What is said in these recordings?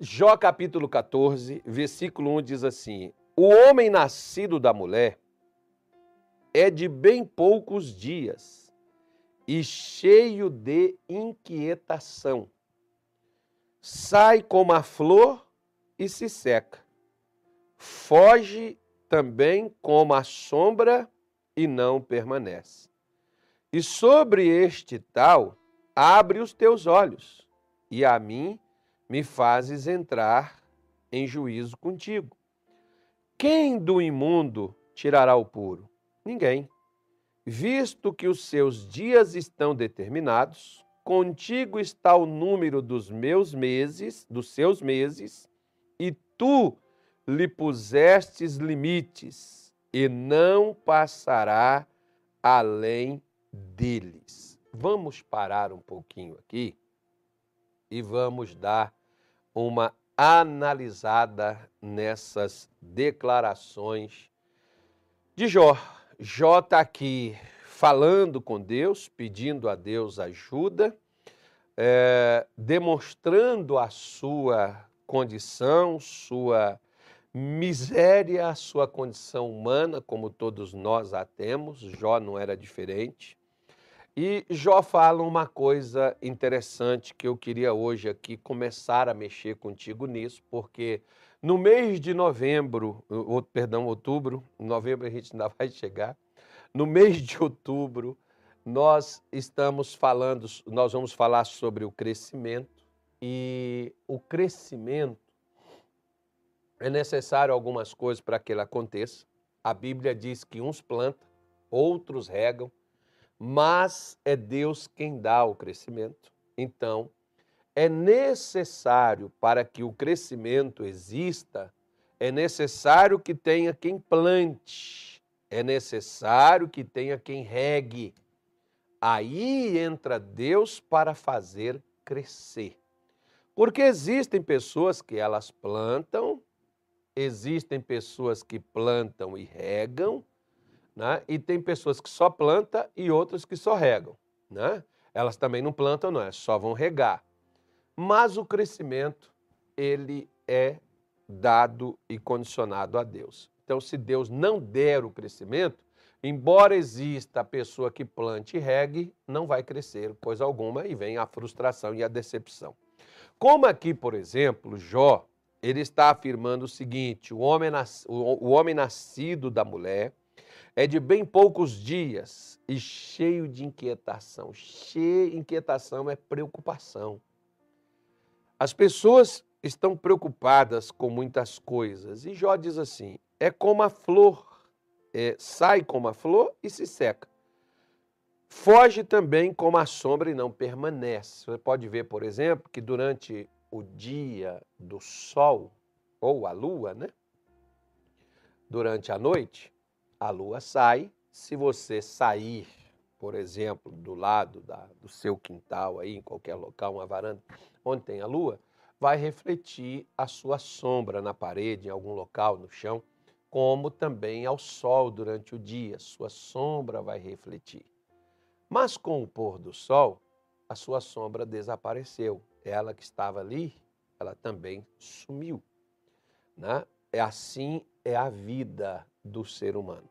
Jó capítulo 14, versículo 1 diz assim: O homem nascido da mulher é de bem poucos dias e cheio de inquietação. Sai como a flor e se seca. Foge também como a sombra e não permanece. E sobre este tal, abre os teus olhos, e a mim me fazes entrar em juízo contigo. Quem do imundo tirará o puro? Ninguém. Visto que os seus dias estão determinados, contigo está o número dos meus meses, dos seus meses, e tu lhe pusestes limites, e não passará além deles. Vamos parar um pouquinho aqui e vamos dar uma analisada nessas declarações de Jó. Jó está aqui falando com Deus, pedindo a Deus ajuda, é, demonstrando a sua condição, sua miséria, sua condição humana, como todos nós a temos. Jó não era diferente. E Jó fala uma coisa interessante que eu queria hoje aqui começar a mexer contigo nisso, porque no mês de novembro, ou, perdão, outubro, novembro a gente ainda vai chegar, no mês de outubro nós estamos falando, nós vamos falar sobre o crescimento e o crescimento é necessário algumas coisas para que ele aconteça. A Bíblia diz que uns plantam, outros regam, mas é Deus quem dá o crescimento. Então, é necessário para que o crescimento exista, é necessário que tenha quem plante, é necessário que tenha quem regue. Aí entra Deus para fazer crescer. Porque existem pessoas que elas plantam, existem pessoas que plantam e regam, né? e tem pessoas que só plantam e outras que só regam. Né? Elas também não plantam, não é? Só vão regar. Mas o crescimento, ele é dado e condicionado a Deus. Então, se Deus não der o crescimento, embora exista a pessoa que plante e regue, não vai crescer coisa alguma e vem a frustração e a decepção. Como aqui, por exemplo, Jó, ele está afirmando o seguinte: o homem, o homem nascido da mulher é de bem poucos dias e cheio de inquietação. Cheio, inquietação é preocupação. As pessoas estão preocupadas com muitas coisas. E Jó diz assim: é como a flor, é, sai como a flor e se seca. Foge também como a sombra e não permanece. Você pode ver, por exemplo, que durante o dia do sol, ou a lua, né? Durante a noite, a lua sai. Se você sair, por exemplo, do lado da, do seu quintal, aí, em qualquer local, uma varanda, onde tem a lua, vai refletir a sua sombra na parede, em algum local, no chão, como também ao sol durante o dia, sua sombra vai refletir. Mas com o pôr do sol, a sua sombra desapareceu. Ela que estava ali, ela também sumiu. Né? É assim é a vida do ser humano.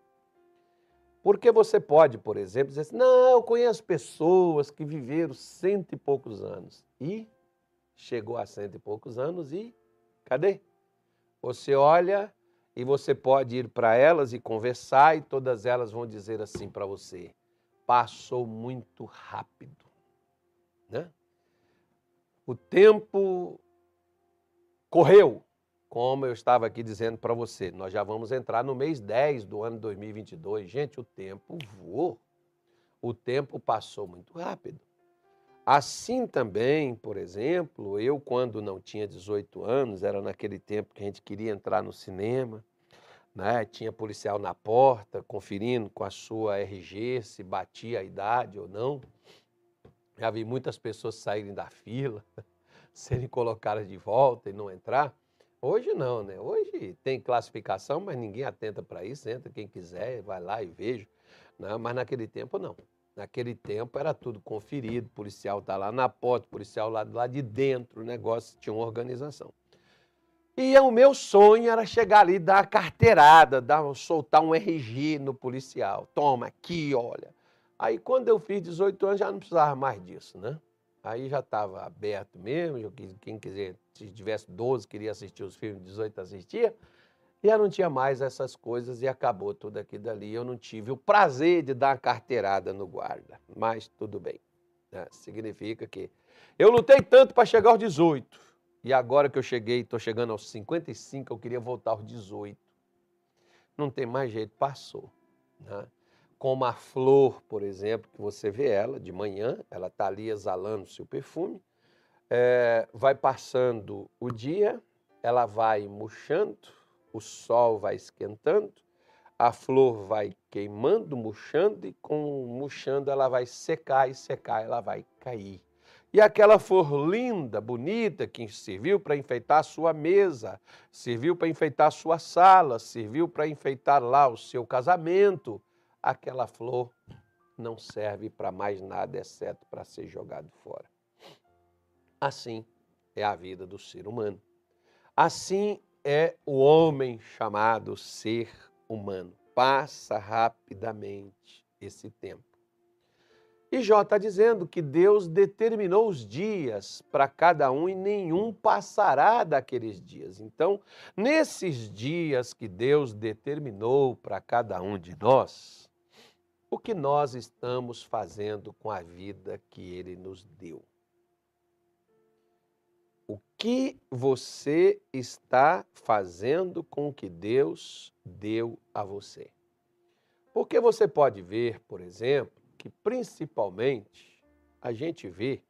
Porque você pode, por exemplo, dizer assim, não, eu conheço pessoas que viveram cento e poucos anos. E chegou a cento e poucos anos e cadê? Você olha e você pode ir para elas e conversar e todas elas vão dizer assim para você, passou muito rápido. Né? O tempo correu, como eu estava aqui dizendo para você, nós já vamos entrar no mês 10 do ano 2022. Gente, o tempo voou. O tempo passou muito rápido. Assim também, por exemplo, eu, quando não tinha 18 anos, era naquele tempo que a gente queria entrar no cinema, né? tinha policial na porta, conferindo com a sua RG se batia a idade ou não. Já vi muitas pessoas saírem da fila, serem colocadas de volta e não entrar. Hoje não, né? Hoje tem classificação, mas ninguém atenta para isso. Entra quem quiser, vai lá e veja. Né? Mas naquele tempo não. Naquele tempo era tudo conferido, o policial está lá na porta, o policial lá, lá de dentro, o negócio tinha uma organização. E o meu sonho era chegar ali, dar a carteirada, dar, soltar um RG no policial. Toma aqui, olha. Aí quando eu fiz 18 anos já não precisava mais disso, né? Aí já estava aberto mesmo, quem quiser, se tivesse 12, queria assistir os filmes, 18 assistia. E eu não tinha mais essas coisas e acabou tudo aqui dali. Eu não tive o prazer de dar uma carteirada no guarda, mas tudo bem. Né? Significa que eu lutei tanto para chegar aos 18 e agora que eu cheguei, estou chegando aos 55, eu queria voltar aos 18. Não tem mais jeito, passou. Né? Como a flor, por exemplo, que você vê ela de manhã, ela está ali exalando seu perfume, é, vai passando o dia, ela vai murchando, o sol vai esquentando, a flor vai queimando, murchando, e com murchando ela vai secar e secar ela vai cair. E aquela flor linda, bonita, que serviu para enfeitar a sua mesa, serviu para enfeitar a sua sala, serviu para enfeitar lá o seu casamento, aquela flor não serve para mais nada exceto para ser jogado fora. Assim é a vida do ser humano. Assim é o homem chamado ser humano. Passa rapidamente esse tempo. E Jó está dizendo que Deus determinou os dias para cada um e nenhum passará daqueles dias. Então, nesses dias que Deus determinou para cada um de nós, o que nós estamos fazendo com a vida que Ele nos deu? O que você está fazendo com o que Deus deu a você? Porque você pode ver, por exemplo, que principalmente a gente vê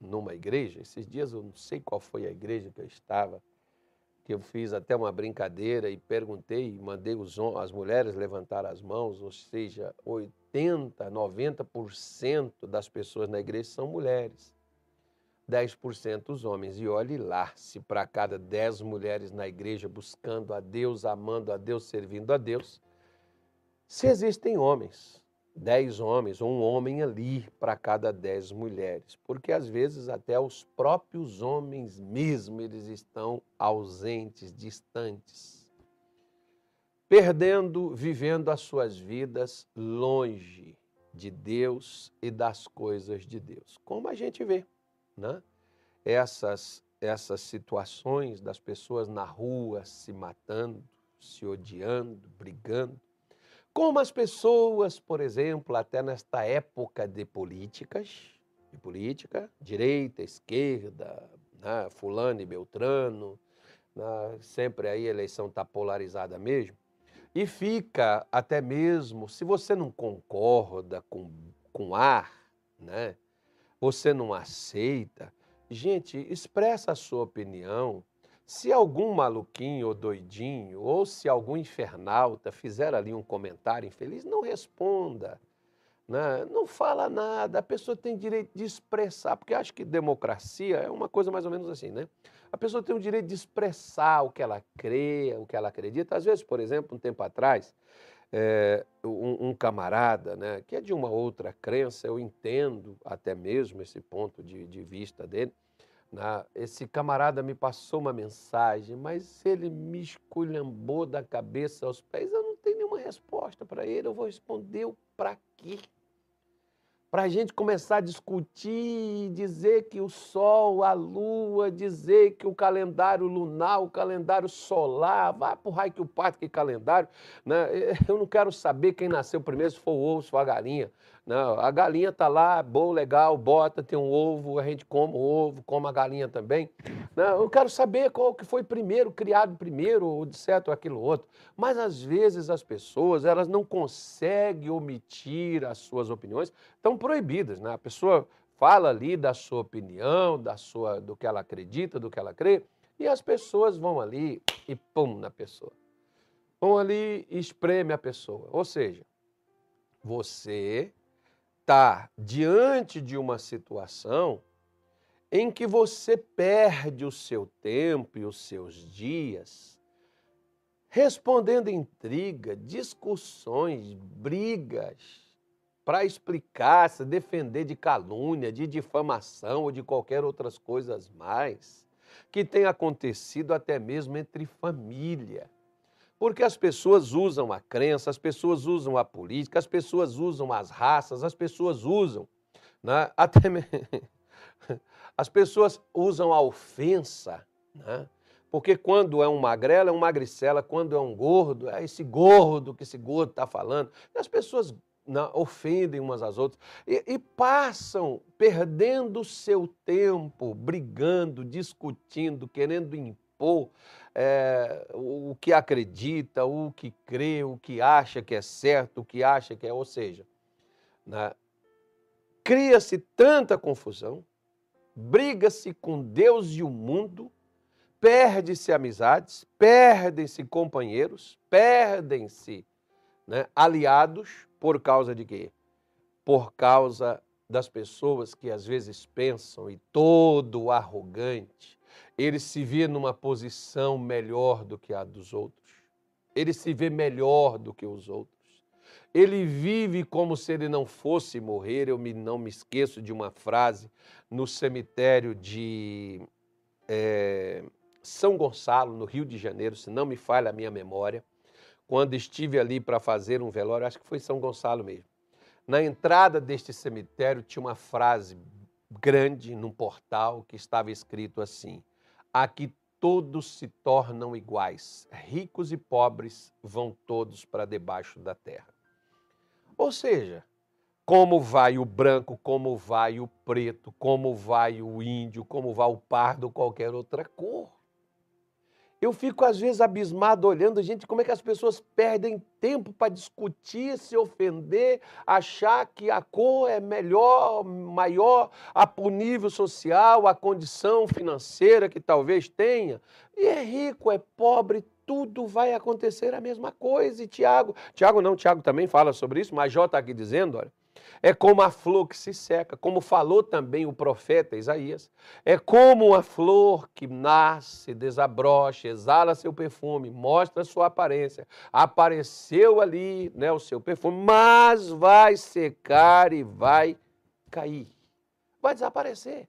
numa igreja, esses dias eu não sei qual foi a igreja que eu estava, que eu fiz até uma brincadeira e perguntei, mandei os, as mulheres levantar as mãos, ou seja, 80, 90% das pessoas na igreja são mulheres. 10% os homens. E olhe lá, se para cada 10 mulheres na igreja buscando a Deus, amando a Deus, servindo a Deus, se existem homens dez homens, ou um homem ali para cada dez mulheres, porque às vezes até os próprios homens mesmo eles estão ausentes, distantes, perdendo, vivendo as suas vidas longe de Deus e das coisas de Deus. Como a gente vê, né? Essas essas situações das pessoas na rua se matando, se odiando, brigando, como as pessoas, por exemplo, até nesta época de políticas, de política, direita, esquerda, né, fulano e beltrano, né, sempre aí a eleição está polarizada mesmo, e fica até mesmo, se você não concorda com, com ar, né, você não aceita, gente, expressa a sua opinião, se algum maluquinho ou doidinho, ou se algum infernalta fizer ali um comentário infeliz, não responda. Né? Não fala nada, a pessoa tem direito de expressar, porque acho que democracia é uma coisa mais ou menos assim, né? A pessoa tem o direito de expressar o que ela crê, o que ela acredita. Às vezes, por exemplo, um tempo atrás, é, um, um, camarada né, que é de uma outra crença, eu entendo até mesmo esse ponto de, de vista dele, né? Esse camarada me passou uma mensagem, mas ele me esculhambou da cabeça aos pés. Eu não tenho nenhuma resposta para ele. Eu vou responder o para quê? para a gente começar a discutir, dizer que o Sol, a Lua, dizer que o calendário lunar, o calendário solar, vai o raio que o pato, que calendário. Né? Eu não quero saber quem nasceu primeiro, se foi o ovo, se foi a galinha. Não, a galinha está lá, bom, legal, bota, tem um ovo, a gente come o ovo, come a galinha também. Não, eu quero saber qual que foi primeiro, criado primeiro, ou de certo ou aquilo outro. Mas às vezes as pessoas, elas não conseguem omitir as suas opiniões, estão proibidas, né? A pessoa fala ali da sua opinião, da sua, do que ela acredita, do que ela crê, e as pessoas vão ali e pum na pessoa. Vão ali e espreme a pessoa. Ou seja, você está diante de uma situação em que você perde o seu tempo e os seus dias respondendo intriga, discussões, brigas, para explicar, se defender de calúnia, de difamação ou de qualquer outras coisas mais que tem acontecido até mesmo entre família. Porque as pessoas usam a crença, as pessoas usam a política, as pessoas usam as raças, as pessoas usam, né, até as pessoas usam a ofensa, né, porque quando é um magrelo, é um magricela, quando é um gordo, é esse gordo que esse gordo está falando. E as pessoas não, ofendem umas às outras e, e passam perdendo seu tempo brigando, discutindo, querendo impor é, o que acredita, o que crê, o que acha que é certo, o que acha que é. Ou seja, né, cria-se tanta confusão, briga-se com Deus e o mundo, perde-se amizades, perdem-se companheiros, perdem-se né, aliados por causa de quê? Por causa das pessoas que às vezes pensam e todo arrogante, ele se vê numa posição melhor do que a dos outros. Ele se vê melhor do que os outros. Ele vive como se ele não fosse morrer. Eu me, não me esqueço de uma frase no cemitério de é, São Gonçalo, no Rio de Janeiro, se não me falha a minha memória, quando estive ali para fazer um velório, acho que foi São Gonçalo mesmo. Na entrada deste cemitério tinha uma frase grande num portal que estava escrito assim: Aqui todos se tornam iguais, ricos e pobres vão todos para debaixo da terra. Ou seja, como vai o branco, como vai o preto, como vai o índio, como vai o pardo, qualquer outra cor. Eu fico às vezes abismado olhando, gente, como é que as pessoas perdem tempo para discutir, se ofender, achar que a cor é melhor, maior a nível social, a condição financeira que talvez tenha. E é rico, é pobre, tudo vai acontecer a mesma coisa. E Tiago, Tiago não, Tiago também fala sobre isso, mas Jó está aqui dizendo, olha, é como a flor que se seca, como falou também o profeta Isaías. É como a flor que nasce, desabrocha, exala seu perfume, mostra sua aparência. Apareceu ali né, o seu perfume, mas vai secar e vai cair. Vai desaparecer.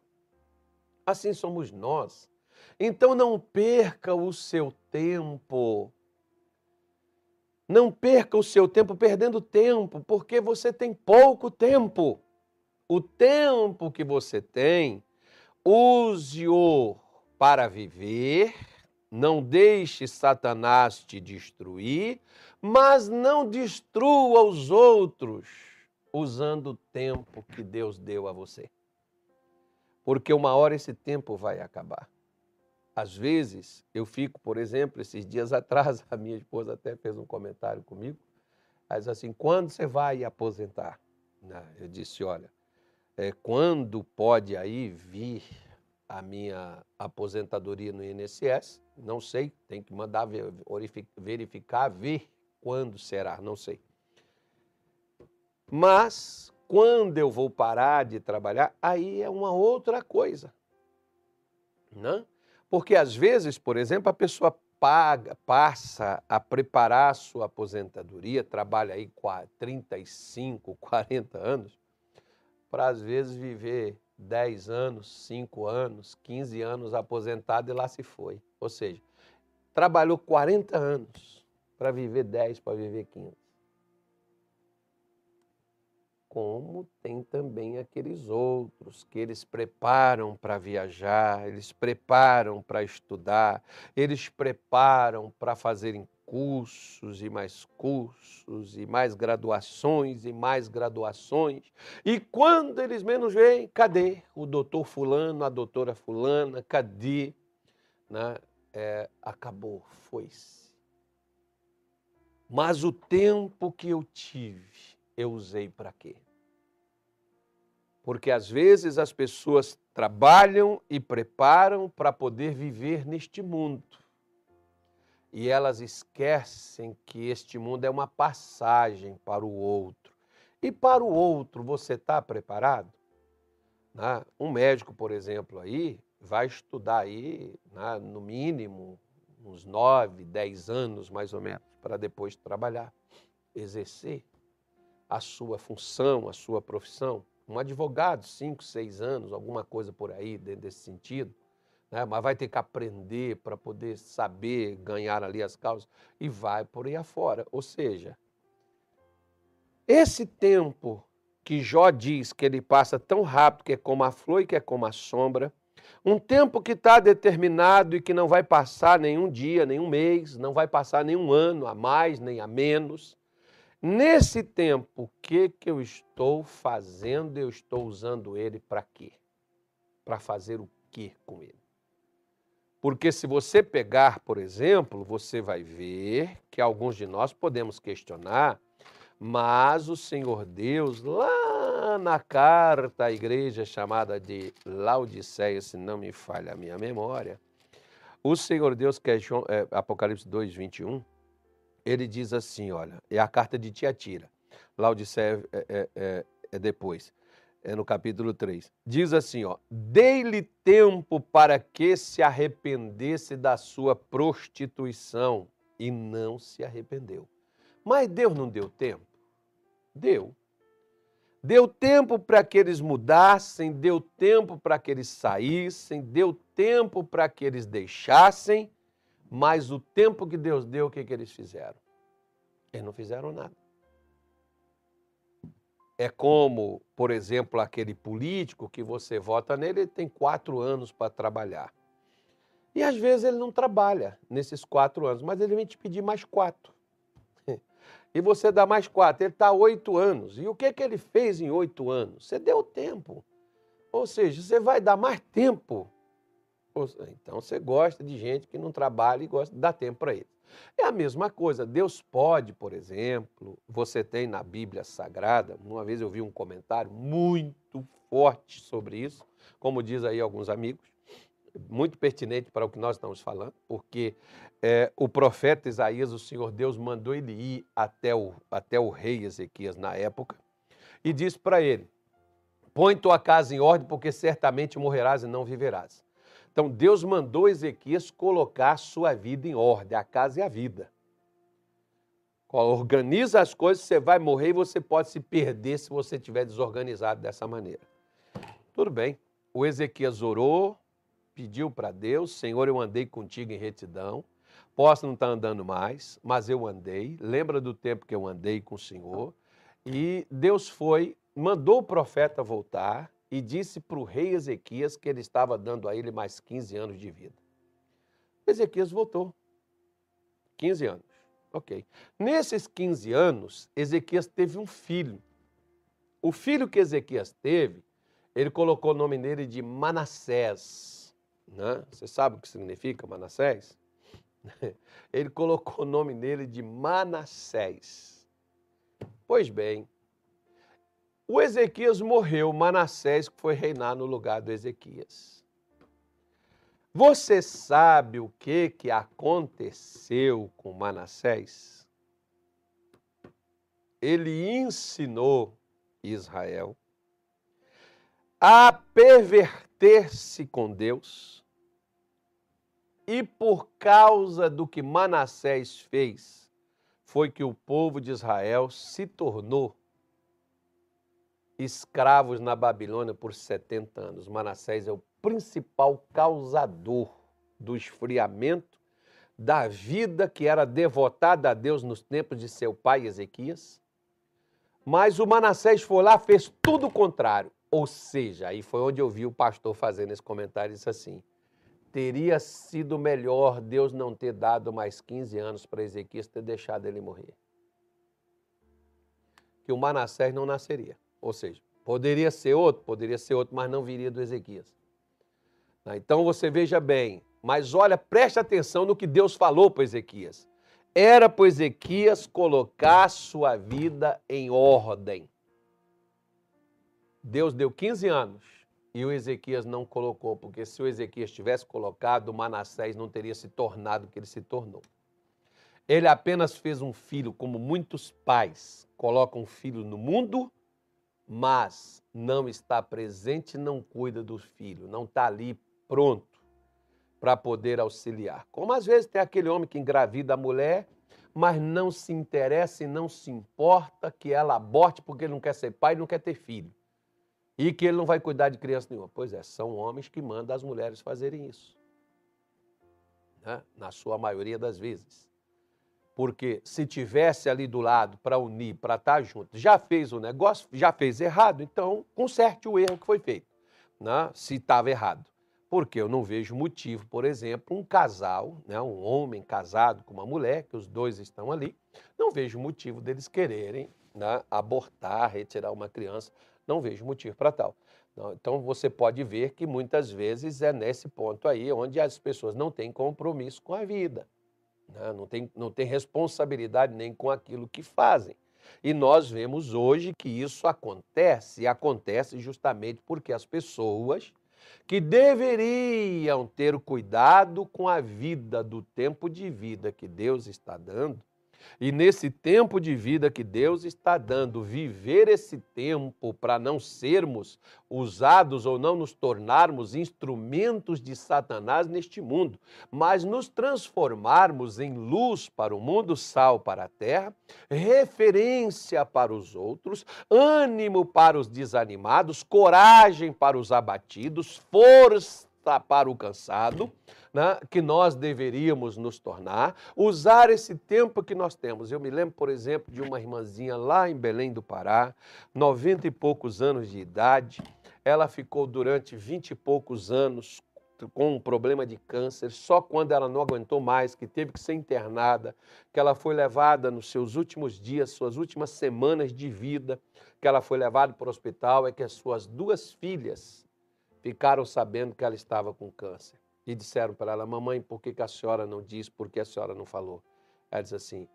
Assim somos nós. Então não perca o seu tempo não perca o seu tempo perdendo tempo, porque você tem pouco tempo. O tempo que você tem, use-o para viver, não deixe Satanás te destruir, mas não destrua os outros usando o tempo que Deus deu a você. Porque uma hora esse tempo vai acabar. Às vezes, eu fico, por exemplo, esses dias atrás, a minha esposa até fez um comentário comigo, mas assim, quando você vai aposentar? Eu disse, olha, é, quando pode aí vir a minha aposentadoria no INSS? Não sei, tem que mandar verificar, ver quando será, não sei. Mas quando eu vou parar de trabalhar, aí é uma outra coisa. Não? Né? Porque às vezes, por exemplo, a pessoa paga, passa a preparar a sua aposentadoria, trabalha aí 35, 40 anos, para às vezes viver 10 anos, 5 anos, 15 anos aposentado e lá se foi. Ou seja, trabalhou 40 anos para viver 10, para viver 15 como tem também aqueles outros que eles preparam para viajar, eles preparam para estudar, eles preparam para fazerem cursos e mais cursos e mais graduações e mais graduações. E quando eles menos veem, cadê o doutor fulano, a doutora fulana, cadê? Né? É, acabou, foi-se. Mas o tempo que eu tive eu usei para quê? Porque às vezes as pessoas trabalham e preparam para poder viver neste mundo. E elas esquecem que este mundo é uma passagem para o outro. E para o outro, você está preparado? Né? Um médico, por exemplo, aí vai estudar aí, né, no mínimo, uns nove, dez anos mais ou menos, para depois trabalhar, exercer. A sua função, a sua profissão. Um advogado, cinco, seis anos, alguma coisa por aí dentro desse sentido, né? mas vai ter que aprender para poder saber ganhar ali as causas e vai por aí afora. Ou seja, esse tempo que Jó diz que ele passa tão rápido que é como a flor e que é como a sombra, um tempo que está determinado e que não vai passar nenhum dia, nenhum mês, não vai passar nenhum ano a mais nem a menos. Nesse tempo, o que, que eu estou fazendo? Eu estou usando ele para quê? Para fazer o quê com ele? Porque se você pegar, por exemplo, você vai ver que alguns de nós podemos questionar, mas o Senhor Deus, lá na carta à igreja chamada de Laodiceia, se não me falha a minha memória, o Senhor Deus, que é, João, é Apocalipse 2, 21, ele diz assim: olha, é a carta de Tiatira. Laodiceia é, é, é, é depois é no capítulo 3. Diz assim, ó: "Dei-lhe tempo para que se arrependesse da sua prostituição e não se arrependeu." Mas Deus não deu tempo? Deu. Deu tempo para que eles mudassem, deu tempo para que eles saíssem, deu tempo para que eles deixassem, mas o tempo que Deus deu, o que, que eles fizeram? Eles não fizeram nada. É como, por exemplo, aquele político que você vota nele, ele tem quatro anos para trabalhar. E às vezes ele não trabalha nesses quatro anos, mas ele vem te pedir mais quatro. E você dá mais quatro, ele está oito anos. E o que, que ele fez em oito anos? Você deu tempo. Ou seja, você vai dar mais tempo. Então você gosta de gente que não trabalha e gosta de dar tempo para ele. É a mesma coisa. Deus pode, por exemplo, você tem na Bíblia Sagrada, uma vez eu vi um comentário muito forte sobre isso, como diz aí alguns amigos, muito pertinente para o que nós estamos falando, porque é, o profeta Isaías, o Senhor Deus, mandou ele ir até o, até o rei Ezequias na época e disse para ele: Põe tua casa em ordem, porque certamente morrerás e não viverás. Então Deus mandou Ezequias colocar a sua vida em ordem, a casa e a vida. Organiza as coisas, você vai morrer e você pode se perder se você estiver desorganizado dessa maneira. Tudo bem. O Ezequias orou, pediu para Deus: Senhor, eu andei contigo em retidão. Posso não estar tá andando mais, mas eu andei. Lembra do tempo que eu andei com o Senhor? E Deus foi, mandou o profeta voltar e disse para o rei Ezequias que ele estava dando a ele mais 15 anos de vida. Ezequias voltou. 15 anos. Ok. Nesses 15 anos, Ezequias teve um filho. O filho que Ezequias teve, ele colocou o nome nele de Manassés. Né? Você sabe o que significa Manassés? Ele colocou o nome nele de Manassés. Pois bem, o Ezequias morreu, Manassés foi reinar no lugar do Ezequias. Você sabe o que, que aconteceu com Manassés? Ele ensinou Israel a perverter-se com Deus, e por causa do que Manassés fez, foi que o povo de Israel se tornou escravos na Babilônia por 70 anos. Manassés é o principal causador do esfriamento da vida que era devotada a Deus nos tempos de seu pai Ezequias. Mas o Manassés foi lá, fez tudo o contrário. Ou seja, aí foi onde eu vi o pastor fazendo esse comentário, disse assim, teria sido melhor Deus não ter dado mais 15 anos para Ezequias, ter deixado ele morrer. Que o Manassés não nasceria. Ou seja, poderia ser outro, poderia ser outro, mas não viria do Ezequias. Né? Então você veja bem, mas olha, preste atenção no que Deus falou para Ezequias. Era para Ezequias colocar sua vida em ordem. Deus deu 15 anos e o Ezequias não colocou, porque se o Ezequias tivesse colocado, o Manassés não teria se tornado o que ele se tornou. Ele apenas fez um filho, como muitos pais colocam um filho no mundo mas não está presente, não cuida do filho, não está ali pronto para poder auxiliar. Como às vezes tem aquele homem que engravida a mulher, mas não se interessa e não se importa que ela aborte porque ele não quer ser pai não quer ter filho. E que ele não vai cuidar de criança nenhuma. Pois é, são homens que mandam as mulheres fazerem isso. Né? Na sua maioria das vezes. Porque se tivesse ali do lado para unir, para estar tá junto, já fez o negócio, já fez errado, então conserte o erro que foi feito, né? se estava errado. Porque eu não vejo motivo, por exemplo, um casal, né, um homem casado com uma mulher, que os dois estão ali, não vejo motivo deles quererem né, abortar, retirar uma criança, não vejo motivo para tal. Então você pode ver que muitas vezes é nesse ponto aí onde as pessoas não têm compromisso com a vida né? não, tem, não tem responsabilidade nem com aquilo que fazem. E nós vemos hoje que isso acontece, e acontece justamente porque as pessoas que deveriam ter cuidado com a vida, do tempo de vida que Deus está dando, e nesse tempo de vida que Deus está dando, viver esse tempo para não sermos usados ou não nos tornarmos instrumentos de Satanás neste mundo, mas nos transformarmos em luz para o mundo, sal para a terra, referência para os outros, ânimo para os desanimados, coragem para os abatidos, força para o cansado, né, que nós deveríamos nos tornar, usar esse tempo que nós temos. Eu me lembro, por exemplo, de uma irmãzinha lá em Belém do Pará, noventa e poucos anos de idade, ela ficou durante vinte e poucos anos com um problema de câncer, só quando ela não aguentou mais, que teve que ser internada, que ela foi levada nos seus últimos dias, suas últimas semanas de vida, que ela foi levada para o hospital, é que as suas duas filhas ficaram sabendo que ela estava com câncer e disseram para ela: Mamãe, por que, que a senhora não diz, por que a senhora não falou? Ela disse assim: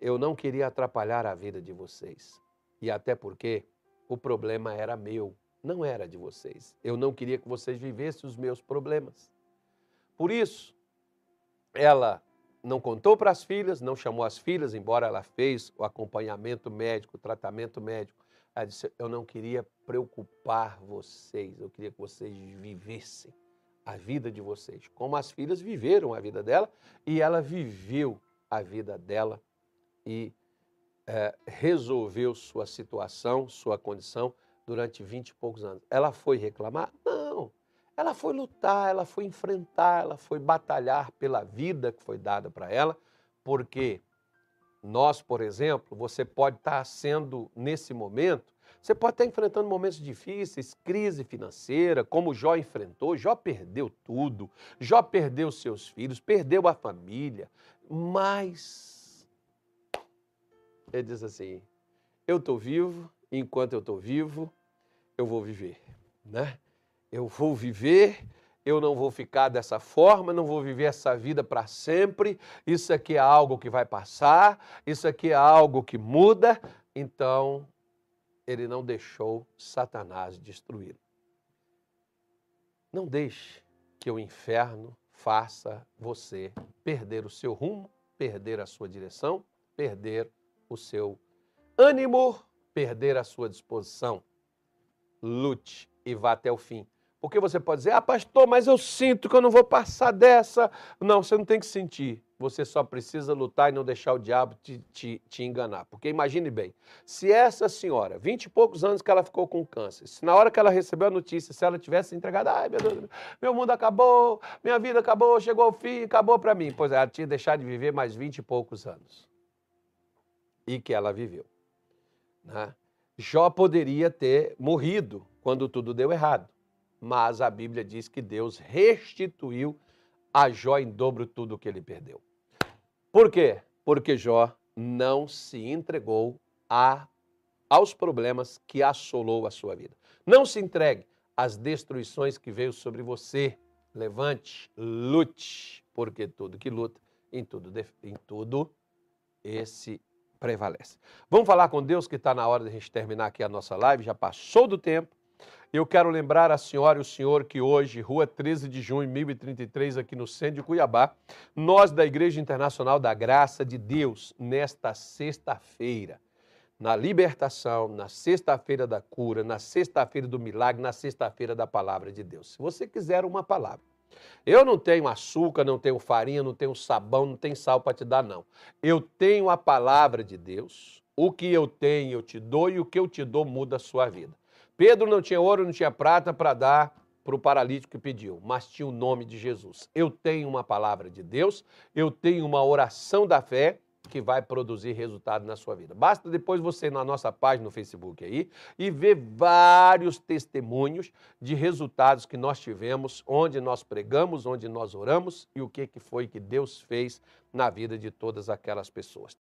Eu não queria atrapalhar a vida de vocês. E até porque o problema era meu, não era de vocês. Eu não queria que vocês vivessem os meus problemas. Por isso, ela não contou para as filhas, não chamou as filhas, embora ela fez o acompanhamento médico, o tratamento médico. Ela disse: Eu não queria preocupar vocês, eu queria que vocês vivessem a vida de vocês, como as filhas viveram a vida dela e ela viveu a vida dela e é, resolveu sua situação, sua condição durante vinte e poucos anos. Ela foi reclamar? Não. Ela foi lutar, ela foi enfrentar, ela foi batalhar pela vida que foi dada para ela, porque nós, por exemplo, você pode estar sendo nesse momento você pode estar enfrentando momentos difíceis, crise financeira, como Jó enfrentou. Jó perdeu tudo. Jó perdeu seus filhos, perdeu a família. Mas ele diz assim: Eu estou vivo, enquanto eu estou vivo, eu vou viver. Né? Eu vou viver, eu não vou ficar dessa forma, não vou viver essa vida para sempre. Isso aqui é algo que vai passar, isso aqui é algo que muda. Então, ele não deixou Satanás destruí-lo. Não deixe que o inferno faça você perder o seu rumo, perder a sua direção, perder o seu ânimo, perder a sua disposição. Lute e vá até o fim. Porque você pode dizer, ah, pastor, mas eu sinto que eu não vou passar dessa. Não, você não tem que sentir. Você só precisa lutar e não deixar o diabo te, te, te enganar. Porque imagine bem, se essa senhora, vinte e poucos anos que ela ficou com câncer, se na hora que ela recebeu a notícia, se ela tivesse entregado, ai meu Deus, meu mundo acabou, minha vida acabou, chegou ao fim, acabou para mim. Pois é, ela tinha deixado de viver mais vinte e poucos anos. E que ela viveu. Né? Jó poderia ter morrido quando tudo deu errado. Mas a Bíblia diz que Deus restituiu a Jó em dobro tudo o que ele perdeu. Por quê? Porque Jó não se entregou a, aos problemas que assolou a sua vida. Não se entregue às destruições que veio sobre você. Levante, lute, porque tudo que luta, em tudo, em tudo esse prevalece. Vamos falar com Deus que está na hora de a gente terminar aqui a nossa live, já passou do tempo. Eu quero lembrar a senhora e o senhor que hoje, rua 13 de junho, 1033, aqui no centro de Cuiabá, nós da Igreja Internacional da Graça de Deus, nesta sexta-feira, na libertação, na sexta-feira da cura, na sexta-feira do milagre, na sexta-feira da palavra de Deus. Se você quiser uma palavra, Eu não tenho açúcar, não tenho farinha, não tenho sabão, não tenho sal para te dar, não. Eu tenho a palavra de Deus. O que eu tenho eu te dou e o que eu te dou muda a sua vida. Pedro não tinha ouro, não tinha prata para dar para o paralítico que pediu, mas tinha o nome de Jesus. Eu tenho uma palavra de Deus, eu tenho uma oração da fé que vai produzir resultado na sua vida. Basta depois você ir na nossa página no Facebook aí e ver vários testemunhos de resultados que nós tivemos, onde nós pregamos, onde nós oramos e o que foi que Deus fez na vida de todas aquelas pessoas.